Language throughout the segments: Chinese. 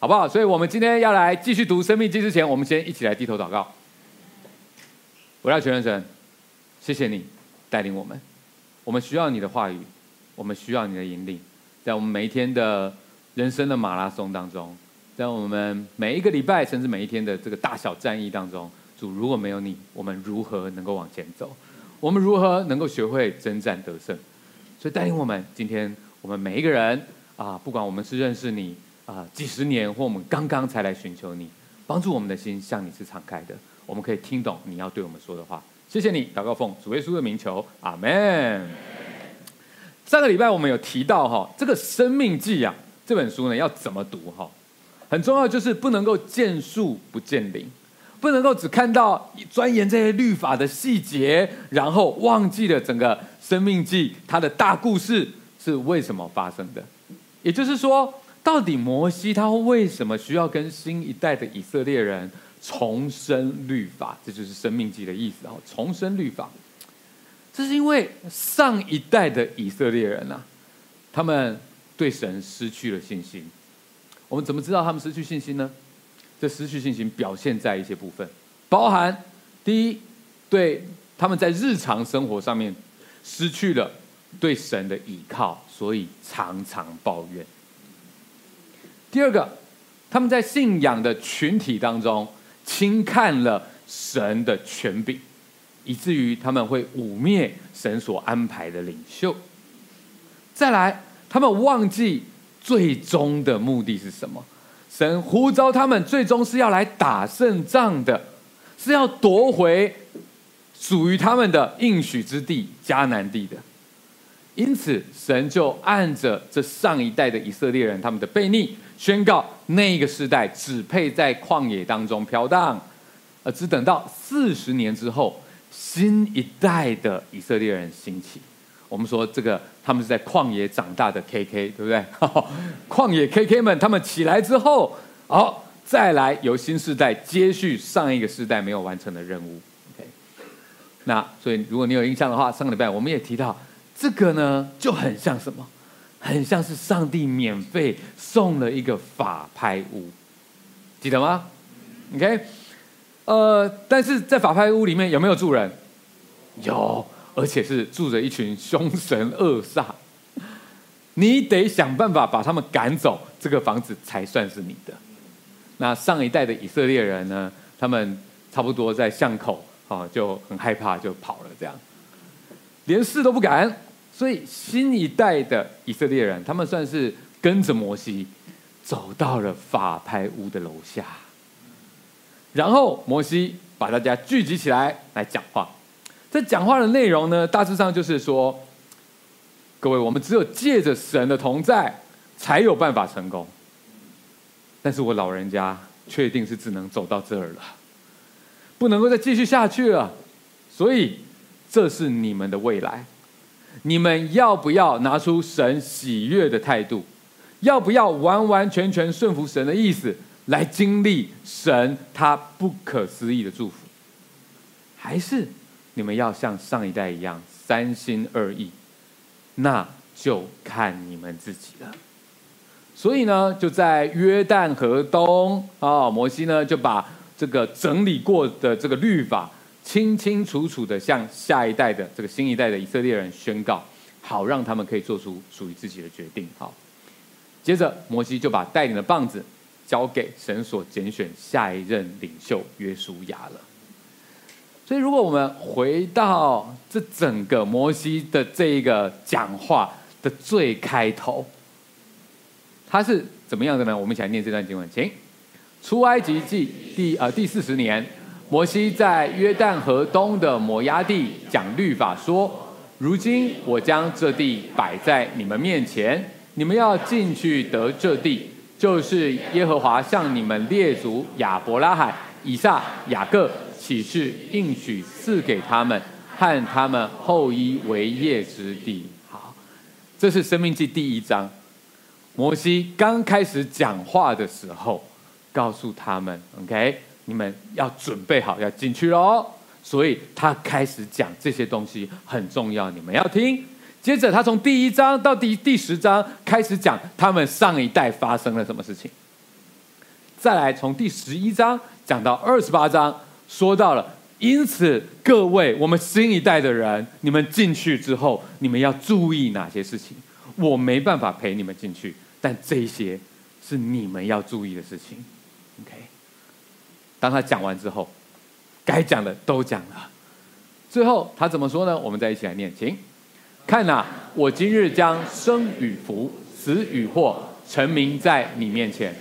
好不好？所以我们今天要来继续读《生命记》之前，我们先一起来低头祷告。我要全人神，谢谢你带领我们，我们需要你的话语，我们需要你的引领，在我们每一天的人生的马拉松当中，在我们每一个礼拜甚至每一天的这个大小战役当中，主，如果没有你，我们如何能够往前走？我们如何能够学会征战得胜？所以带领我们，今天我们每一个人啊，不管我们是认识你。啊，几十年或我们刚刚才来寻求你，帮助我们的心向你是敞开的，我们可以听懂你要对我们说的话。谢谢你，祷告奉主耶稣的名求，阿门。上个礼拜我们有提到哈，这个《生命记》啊这本书呢要怎么读哈？很重要，就是不能够见树不见林，不能够只看到钻研这些律法的细节，然后忘记了整个《生命记》它的大故事是为什么发生的。也就是说。到底摩西他为什么需要跟新一代的以色列人重申律法？这就是《生命记》的意思啊！重申律法，这是因为上一代的以色列人啊，他们对神失去了信心。我们怎么知道他们失去信心呢？这失去信心表现在一些部分，包含第一，对他们在日常生活上面失去了对神的倚靠，所以常常抱怨。第二个，他们在信仰的群体当中轻看了神的权柄，以至于他们会污蔑神所安排的领袖。再来，他们忘记最终的目的是什么？神呼召他们，最终是要来打胜仗的，是要夺回属于他们的应许之地迦南地的。因此，神就按着这上一代的以色列人他们的悖逆，宣告那个时代只配在旷野当中飘荡，而只等到四十年之后，新一代的以色列人兴起。我们说这个他们是在旷野长大的 KK，对不对？旷野 KK 们他们起来之后，好，再来由新世代接续上一个世代没有完成的任务。OK，那所以如果你有印象的话，上个礼拜我们也提到。这个呢，就很像什么？很像是上帝免费送了一个法拍屋，记得吗？OK，呃，但是在法拍屋里面有没有住人？有，而且是住着一群凶神恶煞。你得想办法把他们赶走，这个房子才算是你的。那上一代的以色列人呢？他们差不多在巷口啊，就很害怕，就跑了，这样，连试都不敢。所以新一代的以色列人，他们算是跟着摩西走到了法拍屋的楼下，然后摩西把大家聚集起来来讲话。这讲话的内容呢，大致上就是说：各位，我们只有借着神的同在，才有办法成功。但是我老人家确定是只能走到这儿了，不能够再继续下去了。所以这是你们的未来。你们要不要拿出神喜悦的态度？要不要完完全全顺服神的意思，来经历神他不可思议的祝福？还是你们要像上一代一样三心二意？那就看你们自己了。所以呢，就在约旦河东啊，摩西呢就把这个整理过的这个律法。清清楚楚的向下一代的这个新一代的以色列人宣告，好让他们可以做出属于自己的决定。好，接着摩西就把带领的棒子交给神所拣选下一任领袖约书亚了。所以，如果我们回到这整个摩西的这一个讲话的最开头，他是怎么样的呢？我们一起来念这段经文，请出埃及记第呃第四十年。摩西在约旦河东的摩押地讲律法说：“如今我将这地摆在你们面前，你们要进去得这地，就是耶和华向你们列祖亚伯拉罕、以撒、雅各起誓应许赐给他们和他们后裔为业之地。”好，这是生命记第一章。摩西刚开始讲话的时候，告诉他们：“OK。”你们要准备好要进去喽，所以他开始讲这些东西很重要，你们要听。接着他从第一章到第第十章开始讲他们上一代发生了什么事情。再来从第十一章讲到二十八章，说到了，因此各位，我们新一代的人，你们进去之后，你们要注意哪些事情？我没办法陪你们进去，但这些是你们要注意的事情。当他讲完之后，该讲的都讲了，最后他怎么说呢？我们再一起来念，请看呐、我今日将生与福、死与祸，陈明在你面前。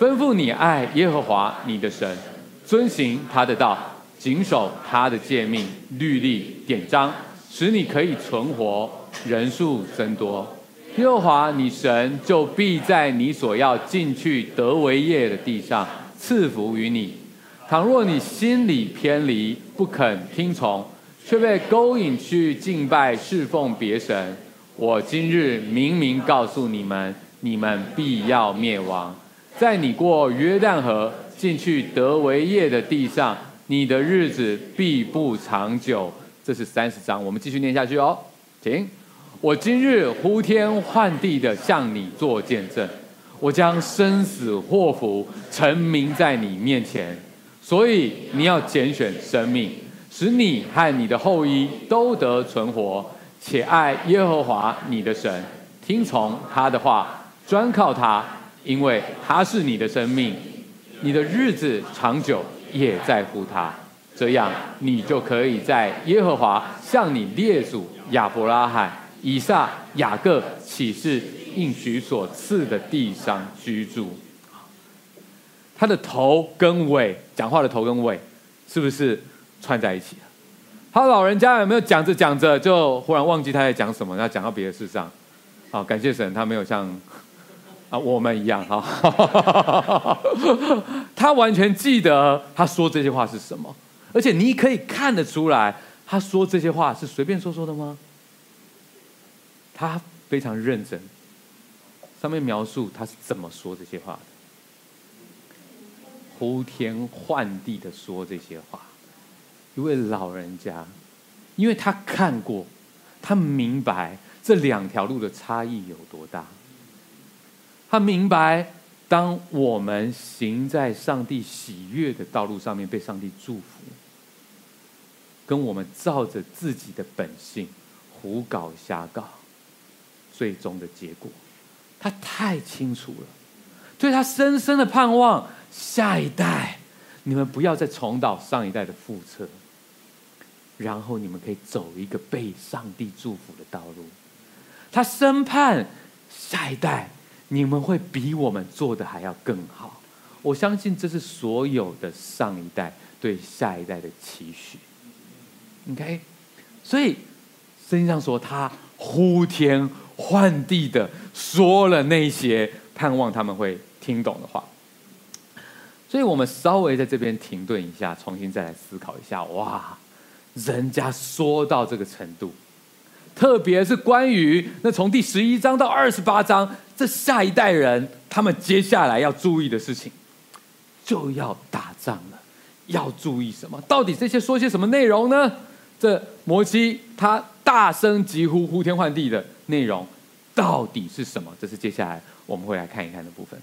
吩咐你爱耶和华你的神，遵行他的道，谨守他的诫命、律例、典章，使你可以存活，人数增多。耶和华你神就必在你所要进去得为业的地上赐福于你。倘若你心里偏离，不肯听从，却被勾引去敬拜侍奉别神，我今日明明告诉你们，你们必要灭亡。在你过约旦河进去得为业的地上，你的日子必不长久。这是三十章，我们继续念下去哦，请。我今日呼天唤地的向你做见证，我将生死祸福陈明在你面前，所以你要拣选生命，使你和你的后裔都得存活，且爱耶和华你的神，听从他的话，专靠他。因为他是你的生命，你的日子长久也在乎他，这样你就可以在耶和华向你列祖亚伯拉罕、以撒、雅各起誓应许所赐的地上居住。他的头跟尾讲话的头跟尾是不是串在一起？他老人家有没有讲着讲着就忽然忘记他在讲什么，然后讲到别的事上？好，感谢神，他没有像。啊，我们一样哈，他完全记得他说这些话是什么，而且你可以看得出来，他说这些话是随便说说的吗？他非常认真，上面描述他是怎么说这些话的，呼天唤地的说这些话，一位老人家，因为他看过，他明白这两条路的差异有多大。他明白，当我们行在上帝喜悦的道路上面，被上帝祝福，跟我们照着自己的本性胡搞瞎搞，最终的结果，他太清楚了。所以他深深的盼望下一代，你们不要再重蹈上一代的覆辙，然后你们可以走一个被上帝祝福的道路。他深盼下一代。你们会比我们做的还要更好，我相信这是所有的上一代对下一代的期许。OK，所以圣经上说他呼天唤地的说了那些盼望他们会听懂的话，所以我们稍微在这边停顿一下，重新再来思考一下。哇，人家说到这个程度。特别是关于那从第十一章到二十八章，这下一代人他们接下来要注意的事情，就要打仗了。要注意什么？到底这些说些什么内容呢？这摩西他大声疾呼、呼天唤地的内容到底是什么？这是接下来我们会来看一看的部分。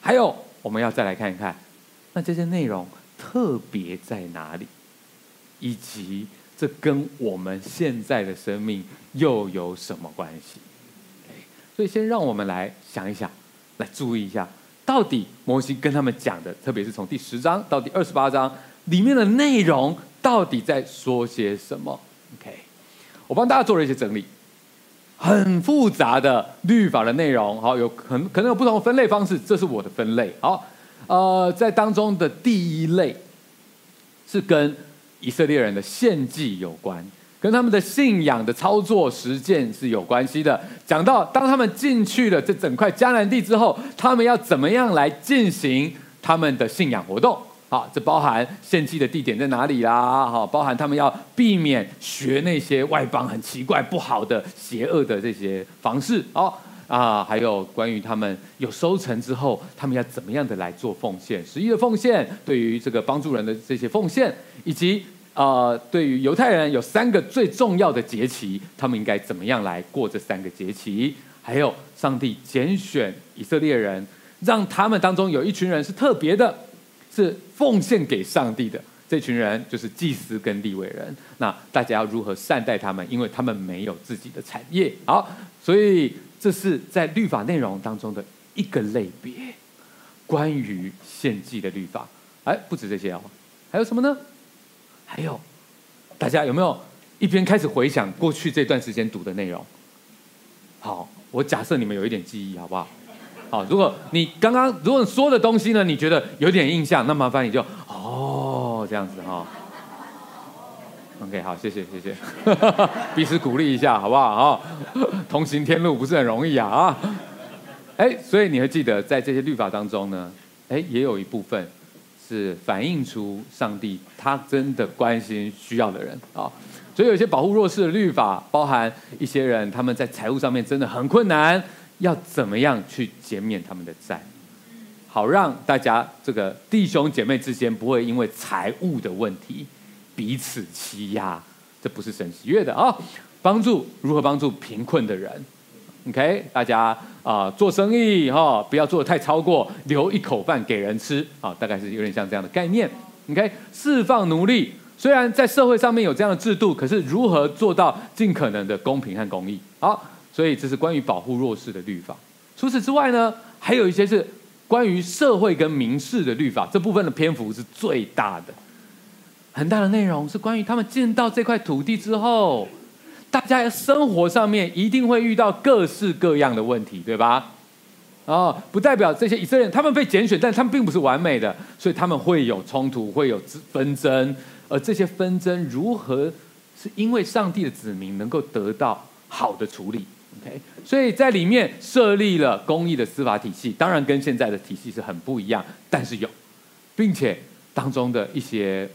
还有，我们要再来看一看，那这些内容特别在哪里，以及。这跟我们现在的生命又有什么关系？所以，先让我们来想一想，来注意一下，到底摩西跟他们讲的，特别是从第十章到第二十八章里面的内容，到底在说些什么？OK，我帮大家做了一些整理，很复杂的律法的内容，好，有可能可能有不同的分类方式，这是我的分类。好，呃，在当中的第一类是跟。以色列人的献祭有关，跟他们的信仰的操作实践是有关系的。讲到当他们进去了这整块迦南地之后，他们要怎么样来进行他们的信仰活动？好，这包含献祭的地点在哪里啦？好，包含他们要避免学那些外邦很奇怪、不好的、邪恶的这些方式。哦。啊，还有关于他们有收成之后，他们要怎么样的来做奉献？十一的奉献，对于这个帮助人的这些奉献，以及呃，对于犹太人有三个最重要的节期，他们应该怎么样来过这三个节期？还有上帝拣选以色列人让他们当中有一群人是特别的，是奉献给上帝的。这群人就是祭司跟利未人。那大家要如何善待他们？因为他们没有自己的产业。好，所以这是在律法内容当中的一个类别，关于献祭的律法。哎，不止这些哦，还有什么呢？还有，大家有没有一边开始回想过去这段时间读的内容？好，我假设你们有一点记忆，好不好？好，如果你刚刚如果说的东西呢，你觉得有点印象，那麻烦你就哦这样子哈。OK，好，谢谢谢谢，彼此鼓励一下，好不好？哈，同行天路不是很容易啊啊！哎，所以你会记得在这些律法当中呢，哎，也有一部分是反映出上帝他真的关心需要的人啊。所以有些保护弱势的律法，包含一些人他们在财务上面真的很困难。要怎么样去减免他们的债，好让大家这个弟兄姐妹之间不会因为财务的问题彼此欺压，这不是神喜悦的啊！帮助如何帮助贫困的人？OK，大家啊、做生意哈、哦，不要做的太超过，留一口饭给人吃啊、大概是有点像这样的概念。OK，释放奴隶，虽然在社会上面有这样的制度，可是如何做到尽可能的公平和公义？好。所以这是关于保护弱势的律法。除此之外呢，还有一些是关于社会跟民事的律法。这部分的篇幅是最大的，很大的内容是关于他们进到这块土地之后，大家生活上面一定会遇到各式各样的问题，对吧？哦，不代表这些以色列人他们被拣选，但他们并不是完美的，所以他们会有冲突，会有纷争。而这些纷争如何是因为上帝的子民能够得到好的处理？OK，所以在里面设立了公益的司法体系，当然跟现在的体系是很不一样，但是有，并且当中的一些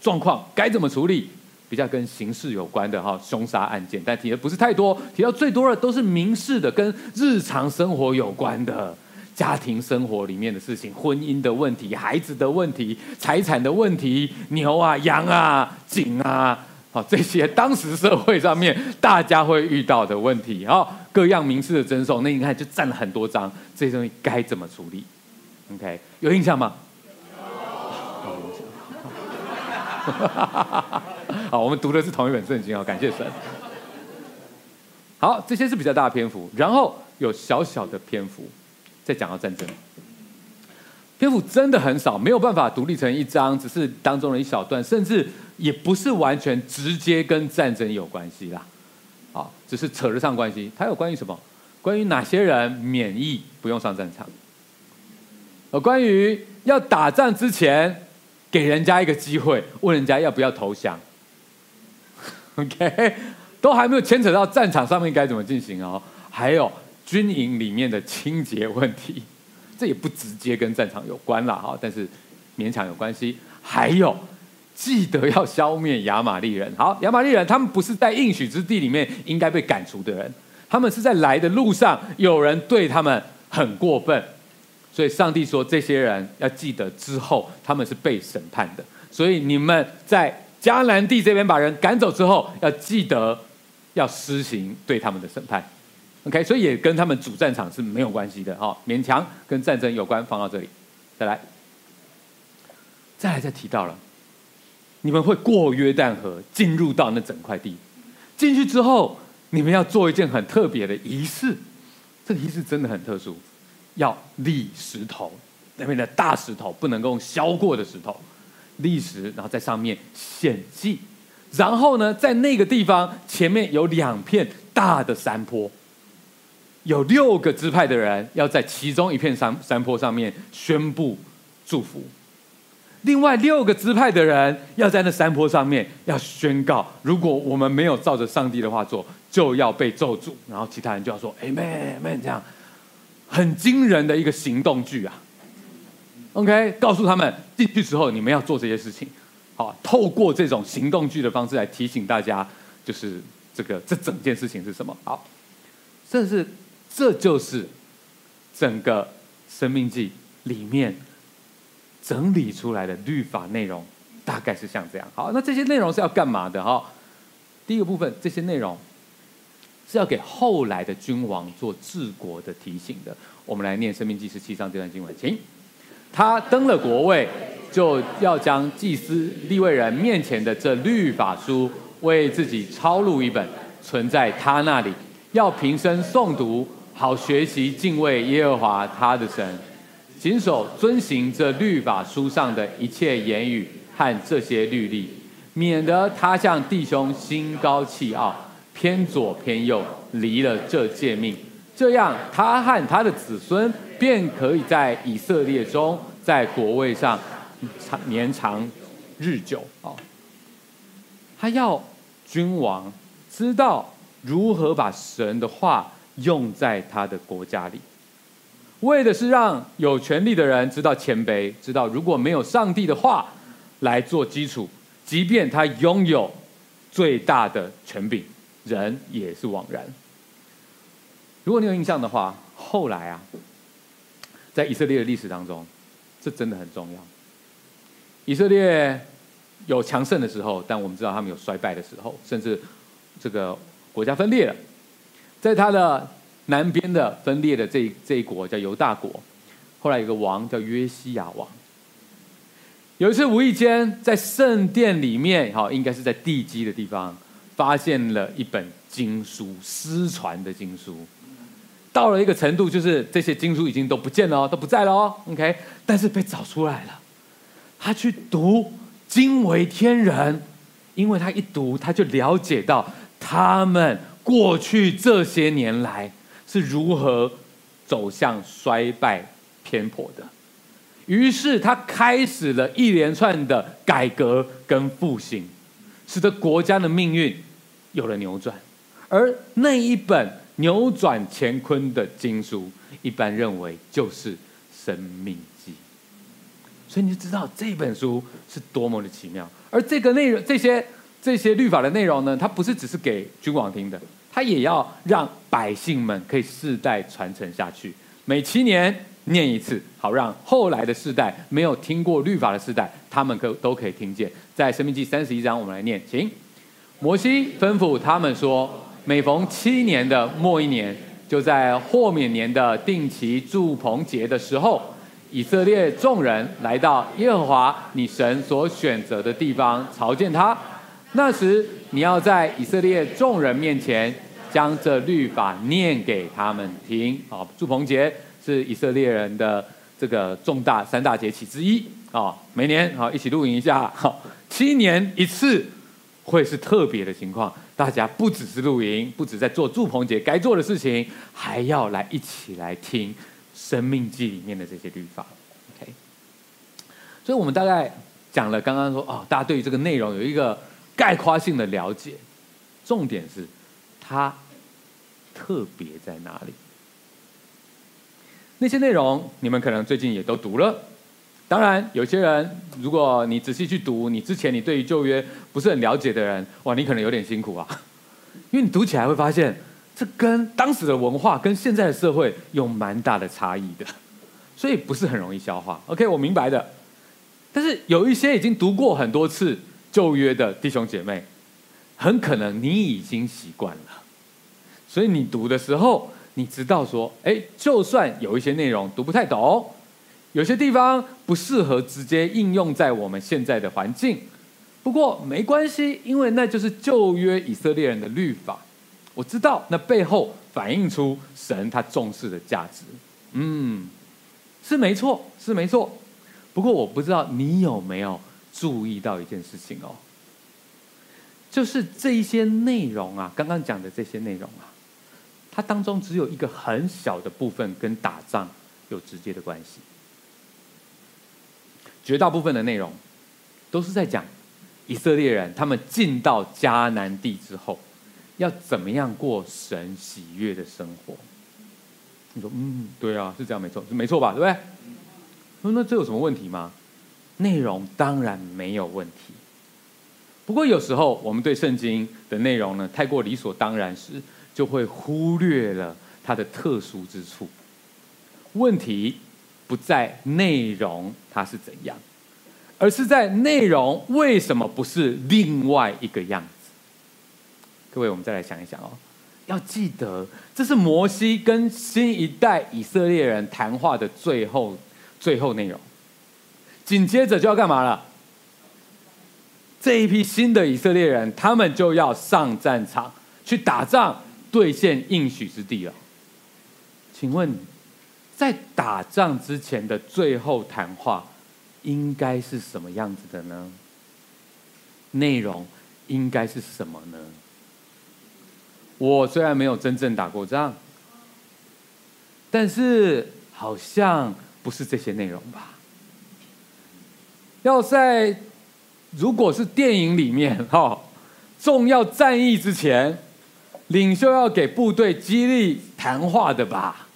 状况该怎么处理，比较跟刑事有关的哈凶杀案件，但提的不是太多，提到最多的都是民事的，跟日常生活有关的家庭生活里面的事情，婚姻的问题、孩子的问题、财产的问题、牛啊、羊啊、井啊。好，这些当时社会上面大家会遇到的问题，好，各样民事的争讼，那你看就占了很多章，这些东西该怎么处理？OK，有印象吗？有印象。好，我们读的是同一本圣经哦，感谢神。好，这些是比较大的篇幅，然后有小小的篇幅再讲到战争，篇幅真的很少，没有办法独立成一章，只是当中的一小段，甚至。也不是完全直接跟战争有关系啦，啊，只是扯得上关系。它有关于什么？关于哪些人免疫不用上战场？呃，关于要打仗之前给人家一个机会，问人家要不要投降。OK，都还没有牵扯到战场上面该怎么进行哦。还有军营里面的清洁问题，这也不直接跟战场有关啦，哈，但是勉强有关系。还有。记得要消灭亚玛力人。好，亚玛力人他们不是在应许之地里面应该被赶除的人，他们是在来的路上有人对他们很过分，所以上帝说这些人要记得之后他们是被审判的。所以你们在迦南地这边把人赶走之后，要记得要施行对他们的审判。OK，所以也跟他们主战场是没有关系的。好，勉强跟战争有关，放到这里。再来，再来，再提到了。你们会过约旦河，进入到那整块地。进去之后，你们要做一件很特别的仪式。这个仪式真的很特殊，要立石头，那边的大石头不能够用削过的石头，立石，然后在上面献祭。然后呢，在那个地方前面有两片大的山坡，有六个支派的人要在其中一片山山坡上面宣布祝福。另外六个支派的人要在那山坡上面要宣告，如果我们没有照着上帝的话做，就要被咒诅。然后其他人就要说 Amen Amen，这样很惊人的一个行动剧啊。OK，告诉他们进去之后你们要做这些事情。好，透过这种行动剧的方式来提醒大家，就是这个这整件事情是什么。好，这是这就是整个生命记里面。整理出来的律法内容大概是像这样。好，那这些内容是要干嘛的？哈，第一个部分，这些内容是要给后来的君王做治国的提醒的。我们来念《申命记》十七章这段经文，请。他登了国位，就要将祭司利未人面前的这律法书为自己抄录一本，存在他那里，要平生诵读，好学习敬畏耶和华他的神，谨守遵行这律法书上的一切言语和这些律例，免得他向弟兄心高气傲，偏左偏右，离了这诫命。这样，他和他的子孙便可以在以色列中，在国位上长年长日久。哦，他要君王知道如何把神的话用在他的国家里，为的是让有权力的人知道谦卑，知道如果没有上帝的话来做基础，即便他拥有最大的权柄，人也是枉然。如果你有印象的话，后来啊，在以色列的历史当中，这真的很重要。以色列有强盛的时候，但我们知道他们有衰败的时候，甚至这个国家分裂了。在他的南边的分裂的这一这一国叫犹大国，后来有个王叫约西亚王。有一次无意间在圣殿里面，哈，应该是在地基的地方，发现了一本经书，失传的经书。到了一个程度，就是这些经书已经都不见了，都不在了哦。OK，但是被找出来了。他去读，惊为天人，因为他一读，他就了解到他们过去这些年来是如何走向衰败偏颇的。于是他开始了一连串的改革跟复兴，使得国家的命运有了扭转。而那一本。扭转乾坤的经书，一般认为就是《生命记》，所以你就知道这本书是多么的奇妙。而这个内容，这些这些律法的内容呢，它不是只是给君王听的，他也要让百姓们可以世代传承下去。每七年念一次，好让后来的世代没有听过律法的世代，他们可都可以听见。在《申命记》三十一章，我们来念，请摩西吩咐他们说。每逢七年的末一年，就在豁免年的定期祝棚节的时候，以色列众人来到耶和华你神所选择的地方朝见他。那时，你要在以色列众人面前将这律法念给他们听。啊，祝棚节是以色列人的这个重大三大节期之一。啊，每年好一起露营一下。好，七年一次会是特别的情况。大家不只是露营，不止在做祝棚节该做的事情，还要来一起来听《生命记》里面的这些律法。OK，所以我们大概讲了刚刚说哦，大家对于这个内容有一个概括性的了解。重点是它特别在哪里？那些内容你们可能最近也都读了。当然，有些人，如果你仔细去读，你之前你对于旧约不是很了解的人，哇，你可能有点辛苦啊，因为你读起来会发现，这跟当时的文化跟现在的社会有蛮大的差异的，所以不是很容易消化。OK，我明白的。但是有一些已经读过很多次旧约的弟兄姐妹，很可能你已经习惯了，所以你读的时候，你知道说，哎，就算有一些内容读不太懂。有些地方不适合直接应用在我们现在的环境，不过没关系，因为那就是旧约以色列人的律法。我知道那背后反映出神他重视的价值，嗯，是没错，是没错。不过我不知道你有没有注意到一件事情哦，就是这一些内容啊，刚刚讲的这些内容啊，它当中只有一个很小的部分跟打仗有直接的关系。绝大部分的内容都是在讲以色列人他们进到迦南地之后要怎么样过神喜悦的生活。你说，嗯，对啊，是这样，没错，是没错吧？对不对？说那这有什么问题吗？内容当然没有问题。不过有时候我们对圣经的内容呢太过理所当然时，就会忽略了它的特殊之处。问题。不在内容它是怎样，而是在内容为什么不是另外一个样子？各位，我们再来想一想哦，要记得，这是摩西跟新一代以色列人谈话的最后最后内容。紧接着就要干嘛了？这一批新的以色列人，他们就要上战场去打仗，兑现应许之地了。请问，在打仗之前的最后谈话，应该是什么样子的呢？内容应该是什么呢？我虽然没有真正打过仗，但是好像不是这些内容吧？要在如果是电影里面哈，重要战役之前，领袖要给部队激励谈话的吧？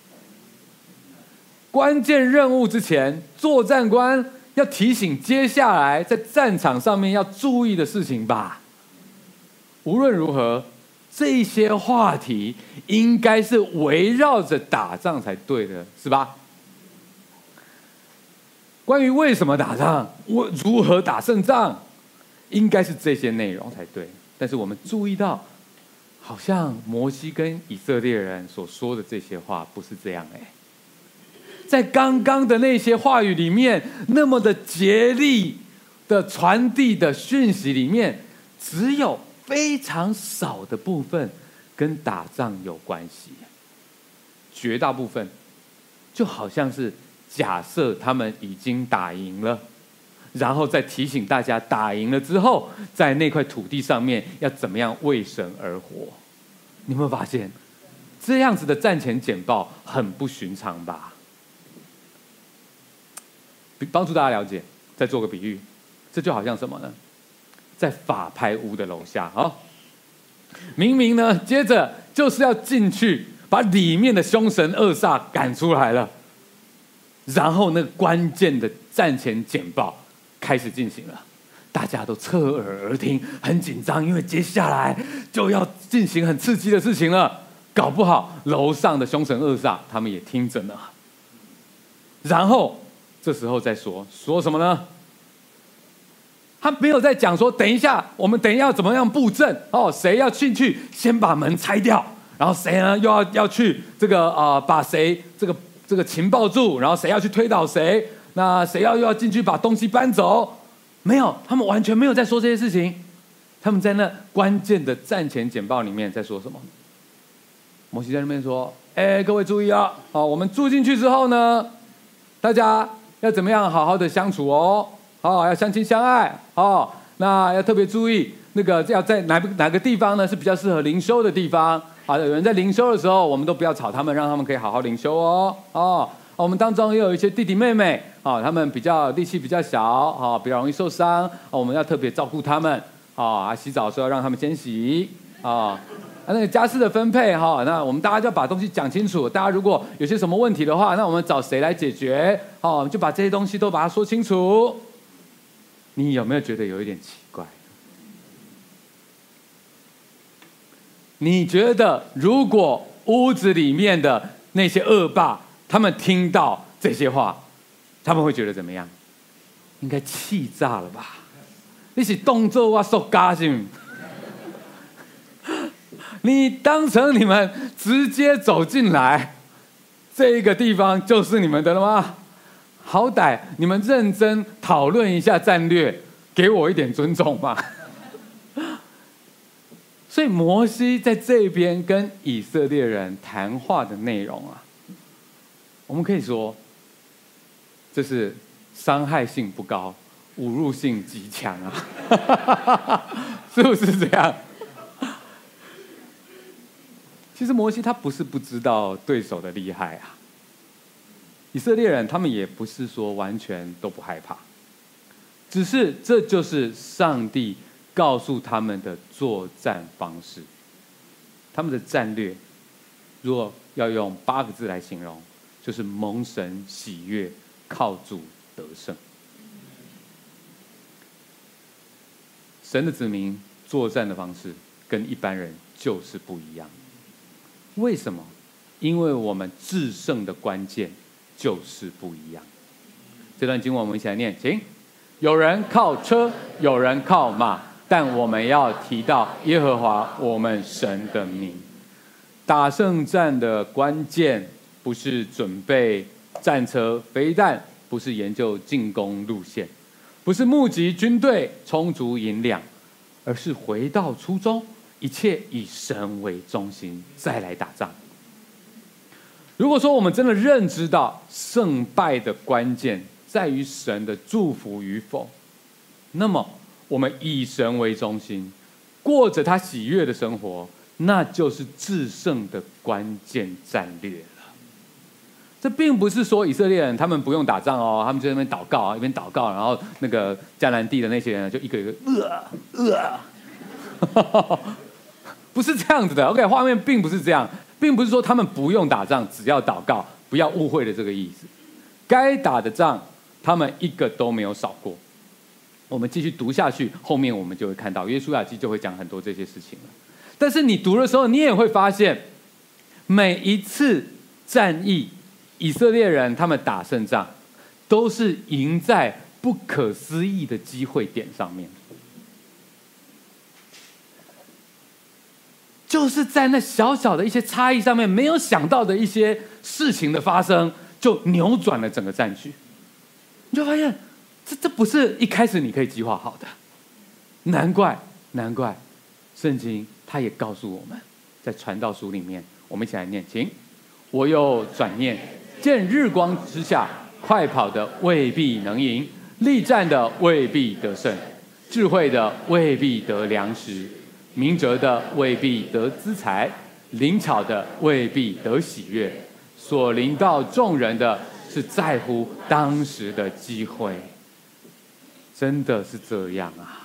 关键任务之前，作战官要提醒接下来在战场上面要注意的事情吧？无论如何。这些话题应该是围绕着打仗才对的，是吧？关于为什么打仗，我如何打胜仗，应该是这些内容才对。但是我们注意到，好像摩西跟以色列人所说的这些话不是这样哎。在刚刚的那些话语里面，那么的竭力的传递的讯息里面，只有。非常少的部分跟打仗有关系，绝大部分就好像是假设他们已经打赢了，然后再提醒大家打赢了之后，在那块土地上面要怎么样为神而活。你有没有发现这样子的战前简报很不寻常吧？帮助大家了解，再做个比喻，这就好像什么呢？在法拍屋的楼下啊，明明呢，接着就是要进去把里面的凶神恶煞赶出来了，然后那个关键的战前简报开始进行了，大家都侧耳而听，很紧张，因为接下来就要进行很刺激的事情了，搞不好楼上的凶神恶煞他们也听着呢，然后这时候再说说什么呢？他没有在讲说，等一下，我们等一下要怎么样布阵哦？谁要进去先把门拆掉？然后谁呢？又要要去这个啊、把谁这个这个情报柱？然后谁要去推倒谁？那谁要又要进去把东西搬走？没有，他们完全没有在说这些事情。他们在那关键的战前简报里面在说什么？摩西在那边说：“哎，各位注意啊！好，我们住进去之后呢，大家要怎么样好好的相处哦？”好，要相亲相爱哦。那要特别注意，那个要在哪哪个地方呢？是比较适合灵修的地方。好的，有人在灵修的时候，我们都不要吵他们，让他们可以好好灵修哦。哦，我们当中也有一些弟弟妹妹，啊，他们比较力气比较小，啊，比较容易受伤，我们要特别照顾他们。啊，洗澡的时候让他们先洗。啊，那个家事的分配，哈，那我们大家就要把东西讲清楚。大家如果有些什么问题的话，那我们找谁来解决？哦，就把这些东西都把它说清楚。你有没有觉得有一点奇怪？你觉得如果屋子里面的那些恶霸，他们听到这些话，他们会觉得怎么样？应该气炸了吧？你是动作啊，受嘎性？你当成你们直接走进来，这个地方就是你们的了吗？好歹你们认真讨论一下战略，给我一点尊重吧。所以摩西在这边跟以色列人谈话的内容啊，我们可以说，这是伤害性不高，侮辱性极强啊，是不是这样？其实摩西他不是不知道对手的厉害啊。以色列人他们也不是说完全都不害怕，只是这就是上帝告诉他们的作战方式，他们的战略，若要用八个字来形容，就是蒙神喜悦，靠主得胜。神的子民作战的方式跟一般人就是不一样。为什么？因为我们制胜的关键。就是不一样。这段经文我们一起来念，请。有人靠车，有人靠马，但我们要提到耶和华我们神的名。打胜战的关键不是准备战车、飞弹，不是研究进攻路线，不是募集军队、充足银两，而是回到初衷，一切以神为中心，再来打仗。如果说我们真的认知到胜败的关键在于神的祝福与否，那么我们以神为中心，过着他喜悦的生活，那就是制胜的关键战略了。这并不是说以色列人他们不用打仗哦，他们就在那边祷告啊，一边祷告，然后那个迦南地的那些人就一个一个呃呃，不是这样子的。OK，画面并不是这样，并不是说他们不用打仗，只要祷告，不要误会了这个意思。该打的仗，他们一个都没有少过。我们继续读下去，后面我们就会看到，约书亚记就会讲很多这些事情了。但是你读的时候，你也会发现，每一次战役，以色列人他们打胜仗，都是赢在不可思议的机会点上面，就是在那小小的一些差异上面，没有想到的一些事情的发生，就扭转了整个战局。你就发现，这这不是一开始你可以计划好的，难怪难怪，圣经他也告诉我们，在传道书里面，我们一起来念，请，我又转念。见日光之下，快跑的未必能赢，力战的未必得胜，智慧的未必得粮食，明哲的未必得资财，灵巧的未必得喜悦。所临到众人的是在乎当时的机会，真的是这样啊！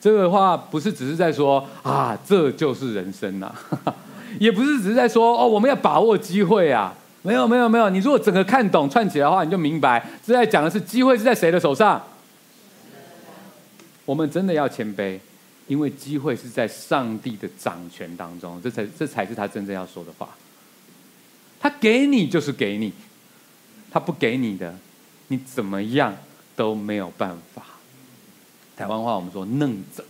这个话不是只是在说啊，这就是人生呐、也不是只是在说哦，我们要把握机会啊。没有没有没有，你如果整个看懂串起来的话，你就明白，这在讲的是机会是在谁的手上。我们真的要谦卑，因为机会是在上帝的掌权当中，这才这才是他真正要说的话。他给你就是给你，他不给你的，你怎么样都没有办法。台湾话我们说弄整，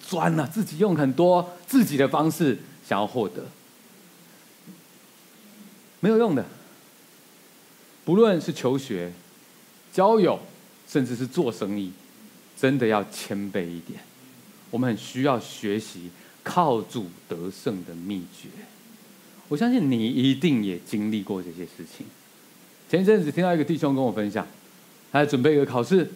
钻了自己用很多自己的方式想要获得。没有用的，不论是求学、交友，甚至是做生意，真的要谦卑一点。我们很需要学习靠主得胜的秘诀。我相信你一定也经历过这些事情。前一阵子听到一个弟兄跟我分享，他在准备一个考试，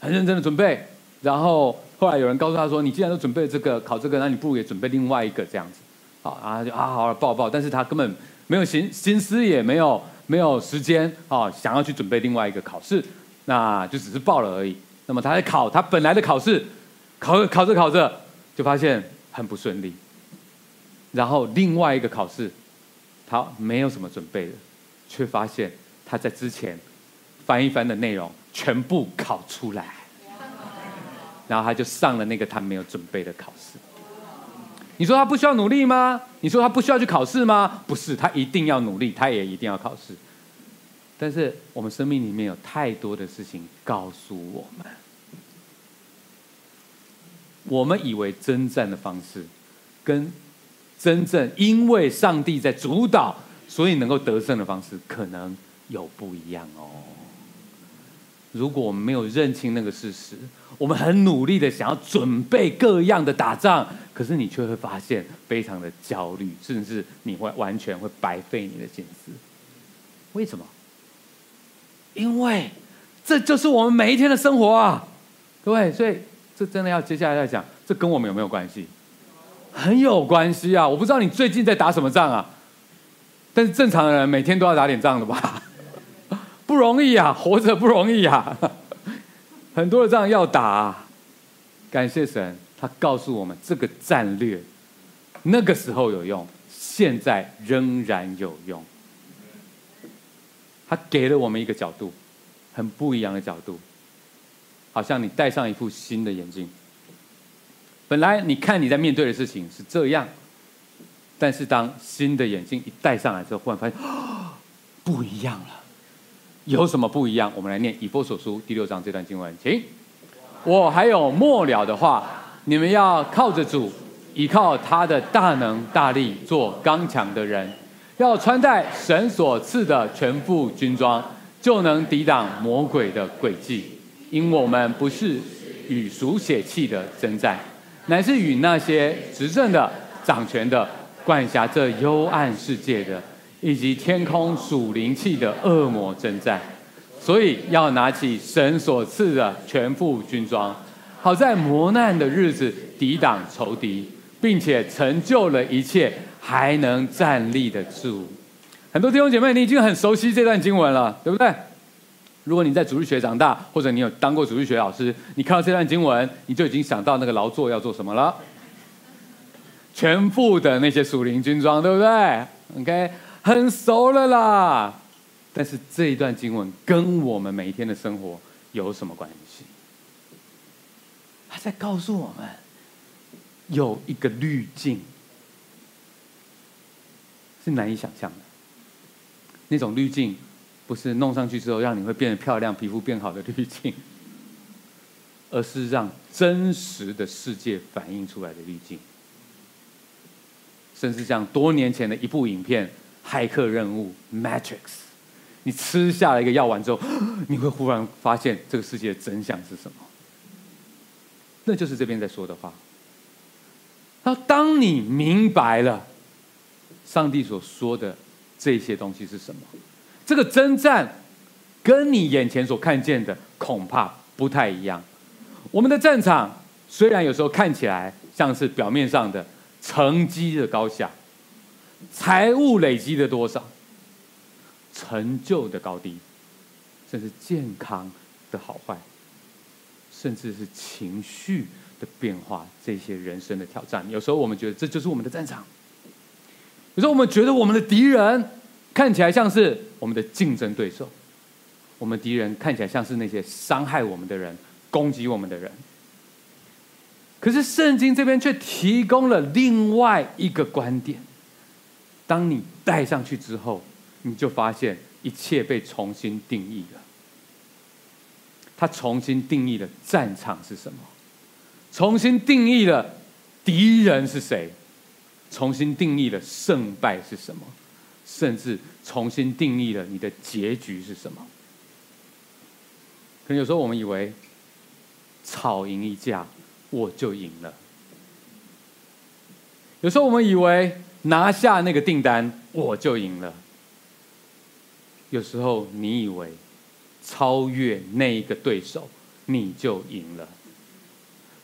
很认真的准备，然后后来有人告诉他说：“你既然都准备这个考这个，那你不如也准备另外一个这样子。”好，然后就啊，好了，报报。但是他根本。没有心心思，也没有没有时间啊，想要去准备另外一个考试，那就只是报了而已。那么他在考他本来的考试，考考着考着就发现很不顺利。然后另外一个考试，他没有什么准备的，却发现他在之前翻一翻的内容全部考出来，然后他就上了那个他没有准备的考试。你说他不需要努力吗？你说他不需要去考试吗？不是，他一定要努力，他也一定要考试。但是我们生命里面有太多的事情告诉我们，我们以为征战的方式，跟真正因为上帝在主导，所以能够得胜的方式，可能有不一样哦。如果我们没有认清那个事实，我们很努力的想要准备各样的打仗，可是你却会发现非常的焦虑，甚至你会完全会白费你的心思。为什么？因为这就是我们每一天的生活啊，各位，所以这真的要接下来再讲，这跟我们有没有关系？很有关系啊！我不知道你最近在打什么仗啊，但是正常的人每天都要打点仗的吧？不容易啊，活着不容易啊，很多的仗要打啊。感谢神，他告诉我们这个战略，那个时候有用，现在仍然有用。他给了我们一个角度，很不一样的角度，好像你戴上一副新的眼镜。本来你看你在面对的事情是这样，但是当新的眼镜一戴上来之后，忽然发现，不一样了。有什么不一样？我们来念以弗所书第六章这段经文，请。我还有末了的话，你们要靠着主，依靠他的大能大力做刚强的人，要穿戴神所赐的全副军装，就能抵挡魔鬼的诡计。因我们不是与属血气的争战，乃是与那些执政的、掌权的、管辖这幽暗世界的，以及天空属灵气的恶魔征战。所以要拿起神所赐的全副军装，好在磨难的日子抵挡仇敌。并且成就了一切，还能站立得住。很多弟兄姐妹，你已经很熟悉这段经文了，对不对？如果你在主日学长大，或者你有当过主日学老师，你看到这段经文，你就已经想到那个劳作要做什么了。全副的那些属灵军装，对不对？OK，很熟了啦。但是这一段经文跟我们每一天的生活有什么关系？他在告诉我们。有一个滤镜，是难以想象的。那种滤镜，不是弄上去之后让你会变得漂亮、皮肤变好的滤镜，而是让真实的世界反映出来的滤镜。甚至像多年前的一部影片《骇客任务》（Matrix），你吃下了一个药丸之后，你会忽然发现这个世界的真相是什么？那就是这边在说的话。那，当你明白了上帝所说的这些东西是什么，这个征战跟你眼前所看见的恐怕不太一样。我们的战场虽然有时候看起来像是表面上的成绩的高下、财务累积的多少、成就的高低，甚至健康的好坏，甚至是情绪。的变化，这些人生的挑战，有时候我们觉得这就是我们的战场。有时候我们觉得我们的敌人看起来像是我们的竞争对手，我们敌人看起来像是那些伤害我们的人、攻击我们的人。可是圣经这边却提供了另外一个观点：当你戴上去之后，你就发现一切被重新定义了。他重新定义了战场是什么。重新定义了敌人是谁，重新定义了胜败是什么，甚至重新定义了你的结局是什么。可能有时候我们以为吵赢一架我就赢了，有时候我们以为拿下那个订单我就赢了，有时候你以为超越那一个对手你就赢了。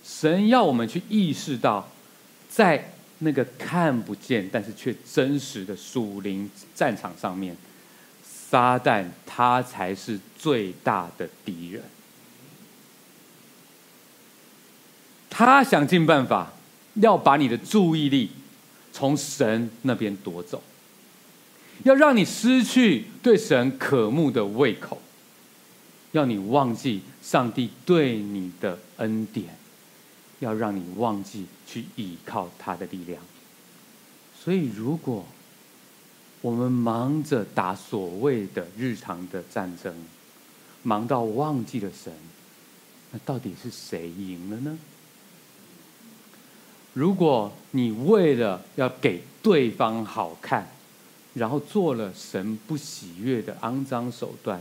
神要我们去意识到，在那个看不见但是却真实的属灵战场上面，撒旦他才是最大的敌人。他想尽办法要把你的注意力从神那边夺走，要让你失去对神渴慕的胃口，要你忘记上帝对你的恩典。要让你忘记去依靠他的力量，所以如果我们忙着打所谓的日常的战争，忙到忘记了神，那到底是谁赢了呢？如果你为了要给对方好看，然后做了神不喜悦的肮脏手段，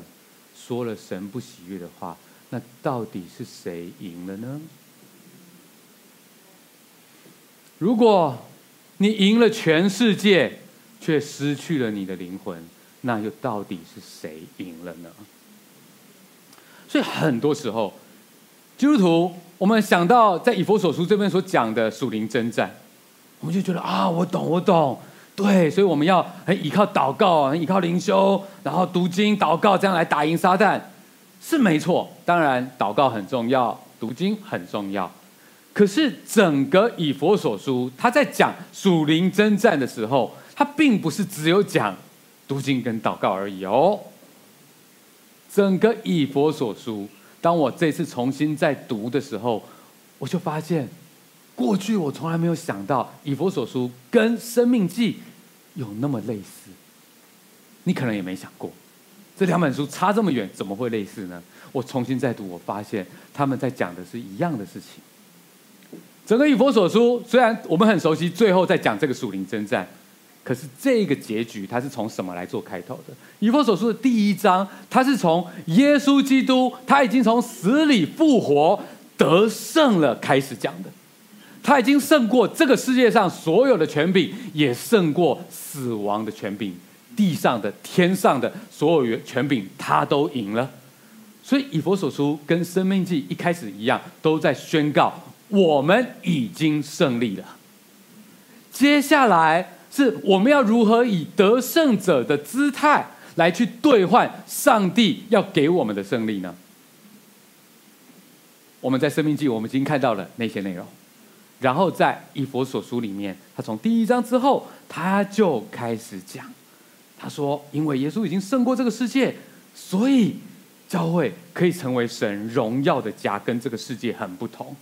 说了神不喜悦的话，那到底是谁赢了呢？如果你赢了全世界，却失去了你的灵魂，那又到底是谁赢了呢？所以很多时候，基督徒，我们想到在以佛所书这边所讲的属灵征战，我们就觉得啊，我懂，我懂，对，所以我们要很依靠祷告，很依靠灵修，然后读经、祷告，这样来打赢撒旦，是没错。当然，祷告很重要，读经很重要。可是整个以佛所书，他在讲属灵征战的时候，他并不是只有讲读经跟祷告而已哦。整个以佛所书，当我这次重新再读的时候，我就发现，过去我从来没有想到以弗所书跟生命记有那么类似。你可能也没想过，这两本书差这么远，怎么会类似呢？我重新再读，我发现他们在讲的是一样的事情。整个以弗所书虽然我们很熟悉，最后在讲这个属灵征战，可是这个结局它是从什么来做开头的？以弗所书的第一章，它是从耶稣基督他已经从死里复活得胜了开始讲的。他已经胜过这个世界上所有的权柄，也胜过死亡的权柄，地上的、天上的所有权柄，他都赢了。所以以弗所书跟生命记一开始一样，都在宣告我们已经胜利了。接下来是我们要如何以得胜者的姿态来去兑换上帝要给我们的胜利呢？我们在生命记我们已经看到了那些内容。然后在以佛所书里面，他从第一章之后，他就开始讲，他说：“因为耶稣已经胜过这个世界，所以教会可以成为神荣耀的家，跟这个世界很不同。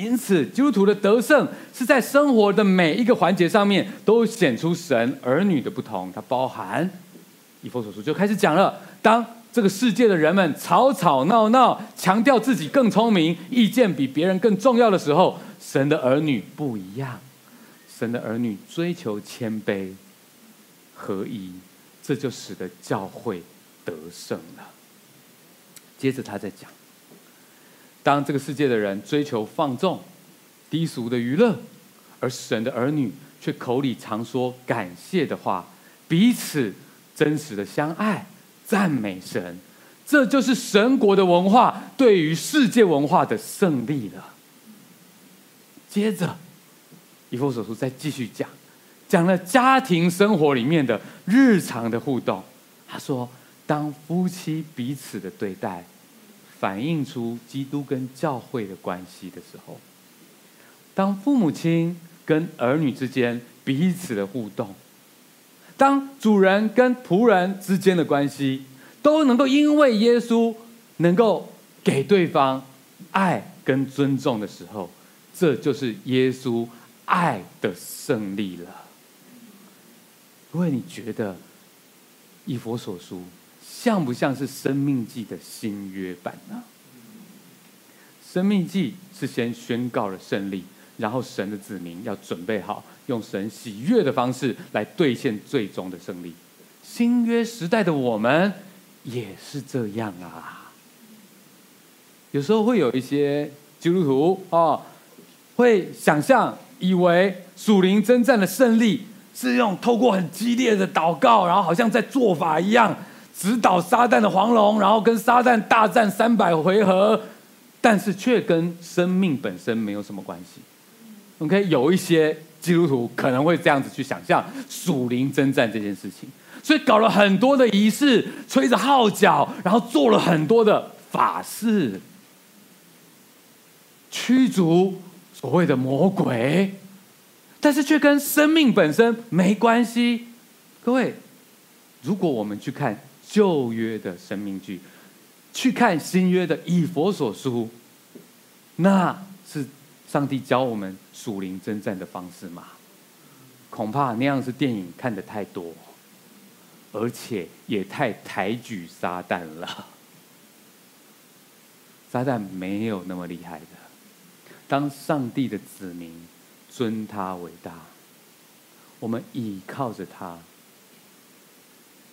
因此，基督徒的得胜是在生活的每一个环节上面都显出神儿女的不同。它包含以弗所书就开始讲了，当。”这个世界的人们吵吵闹闹，强调自己更聪明，意见比别人更重要的时候，神的儿女不一样。神的儿女追求谦卑、合一，这就使得教会得胜了。接着他在讲，当这个世界的人追求放纵、低俗的娱乐，而神的儿女却口里常说感谢的话，彼此真实的相爱。赞美神，这就是神国的文化对于世界文化的胜利了。接着，以弗所书再继续讲，讲了家庭生活里面的日常的互动。他说，当夫妻彼此的对待，反映出基督跟教会的关系的时候；当父母亲跟儿女之间彼此的互动。当主人跟仆人之间的关系都能够因为耶稣能够给对方爱跟尊重的时候，这就是耶稣爱的胜利了。如果你觉得以佛所书像不像是生命记的新约版呢？生命记是先宣告了胜利。然后神的子民要准备好，用神喜悦的方式来兑现最终的胜利。新约时代的我们也是这样啊。有时候会有一些基督徒哦，会想象以为属灵征战的胜利是用透过很激烈的祷告，然后好像在做法一样，直捣撒旦的黄龙，然后跟撒旦大战三百回合，但是却跟生命本身没有什么关系。OK，有一些基督徒可能会这样子去想象属灵征战这件事情，所以搞了很多的仪式，吹着号角，然后做了很多的法事，驱逐所谓的魔鬼，但是却跟生命本身没关系。各位，如果我们去看旧约的生命记，去看新约的以佛所书，那是。上帝教我们属灵征战的方式吗？恐怕那样是电影看得太多，而且也太抬举撒旦了。撒旦没有那么厉害的。当上帝的子民尊他为大，我们倚靠着他，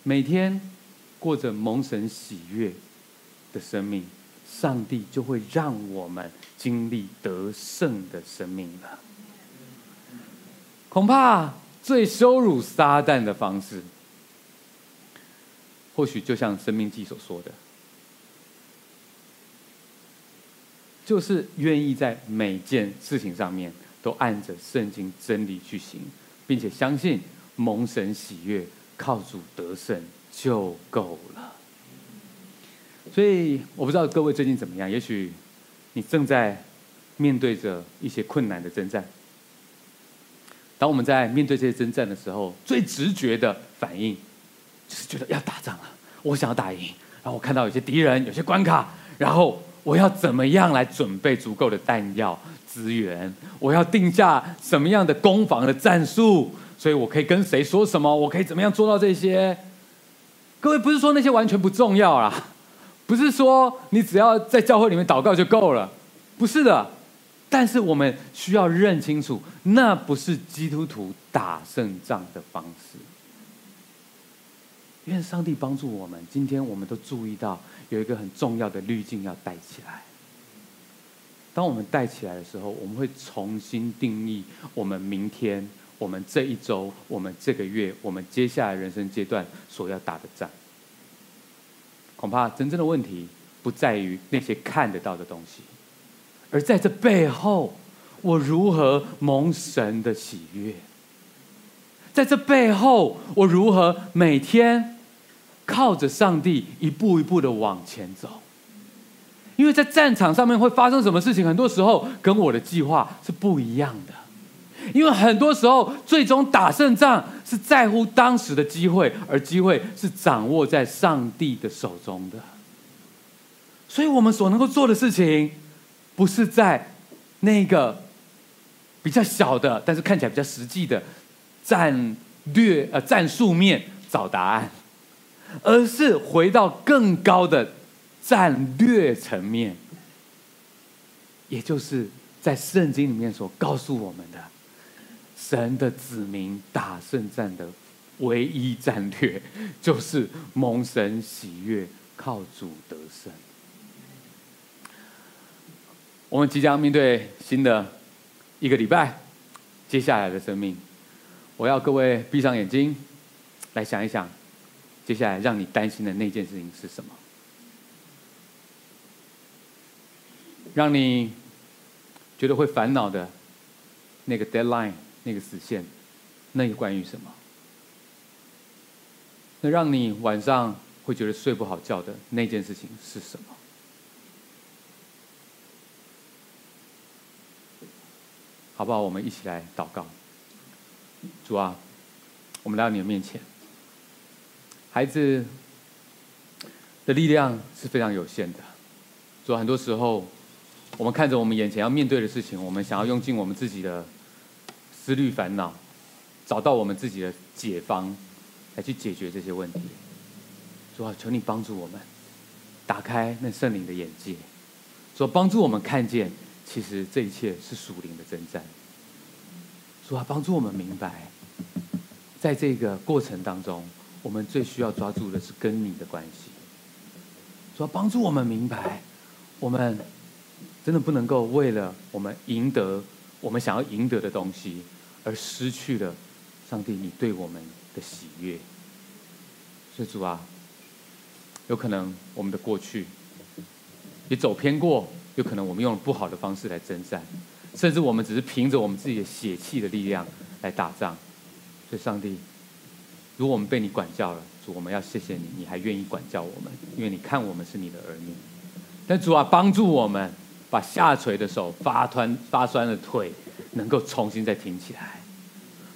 每天过着蒙神喜悦的生命。上帝就会让我们经历得胜的生命了。恐怕最羞辱撒旦的方式，或许就像《生命记》所说的，就是愿意在每件事情上面都按着圣经真理去行，并且相信蒙神喜悦，靠主得胜就够了。所以我不知道各位最近怎么样，也许你正在面对着一些困难的征战。当我们在面对这些征战的时候，最直觉的反应就是觉得要打仗了，我想要打赢。然后我看到有些敌人、有些关卡，然后我要怎么样来准备足够的弹药资源？我要定下什么样的攻防的战术？所以我可以跟谁说什么？我可以怎么样做到这些？各位不是说那些完全不重要啦。不是说你只要在教会里面祷告就够了，不是的。但是我们需要认清楚，那不是基督徒打胜仗的方式。愿上帝帮助我们。今天我们都注意到有一个很重要的滤镜要带起来。当我们带起来的时候，我们会重新定义我们明天、我们这一周、我们这个月、我们接下来人生阶段所要打的仗。恐怕真正的问题不在于那些看得到的东西，而在这背后，我如何蒙神的喜悦？在这背后，我如何每天靠着上帝一步一步的往前走？因为在战场上面会发生什么事情，很多时候跟我的计划是不一样的。因为很多时候，最终打胜仗是在乎当时的机会，而机会是掌握在上帝的手中的。所以我们所能够做的事情，不是在那个比较小的，但是看起来比较实际的。战略呃战术面找答案，而是回到更高的战略层面，也就是在圣经里面所告诉我们的，神的子民打胜战的唯一战略，就是蒙神喜悦，靠主得胜。我们即将面对新的一个礼拜，接下来的生命。我要各位闭上眼睛，来想一想，接下来让你担心的那件事情是什么？让你觉得会烦恼的那个 deadline，那个死线，那个关于什么？那让你晚上会觉得睡不好觉的那件事情是什么？好不好？我们一起来祷告。主啊，我们来到你的面前。孩子的力量是非常有限的。主啊，很多时候，我们看着我们眼前要面对的事情，我们想要用尽我们自己的思虑烦恼，找到我们自己的解方，来去解决这些问题。主啊，求你帮助我们，打开那圣灵的眼界，说帮助我们看见，其实这一切是属灵的征战。主啊，帮助我们明白，在这个过程当中，我们最需要抓住的是跟你的关系。主啊，帮助我们明白，我们真的不能够为了我们赢得我们想要赢得的东西，而失去了上帝你对我们的喜悦。所以主啊，有可能我们的过去也走偏过，有可能我们用了不好的方式来征战。甚至我们只是凭着我们自己的血气的力量来打仗，所以上帝，如果我们被你管教了，主，我们要谢谢你，你还愿意管教我们，因为你看我们是你的儿女。但主啊，帮助我们把下垂的手、发团发酸的腿能够重新再挺起来，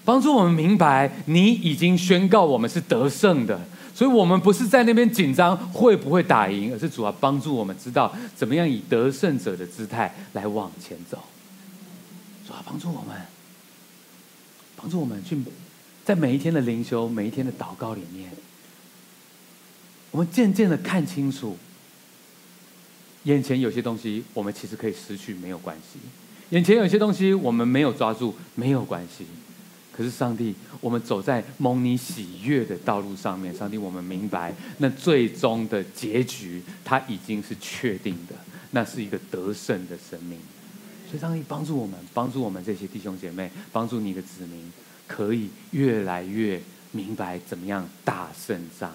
帮助我们明白你已经宣告我们是得胜的，所以我们不是在那边紧张会不会打赢，而是主要，帮助我们知道怎么样以得胜者的姿态来往前走。主要，帮助我们，帮助我们去在每一天的灵修、每一天的祷告里面，我们渐渐的看清楚，眼前有些东西我们其实可以失去，没有关系；眼前有些东西我们没有抓住，没有关系。可是上帝，我们走在蒙你喜悦的道路上面，上帝，我们明白那最终的结局，它已经是确定的，那是一个得胜的生命。所以上帝帮助我们，帮助我们这些弟兄姐妹，帮助你的子民，可以越来越明白怎么样打胜仗。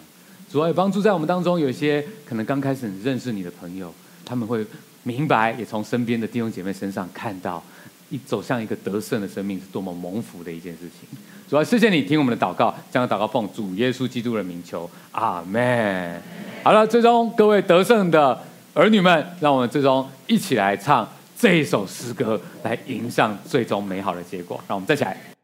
主要也帮助在我们当中有一些可能刚开始认识你的朋友，他们会明白，也从身边的弟兄姐妹身上看到，一走向一个得胜的生命是多么蒙福的一件事情。主要谢谢你听我们的祷告，将祷告奉主耶稣基督的名求，阿门。好了，最终各位得胜的儿女们，让我们最终一起来唱。这一首诗歌来迎上最终美好的结果，让我们再起来。